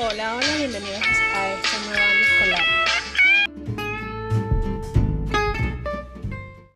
Hola, hola, bienvenidos. a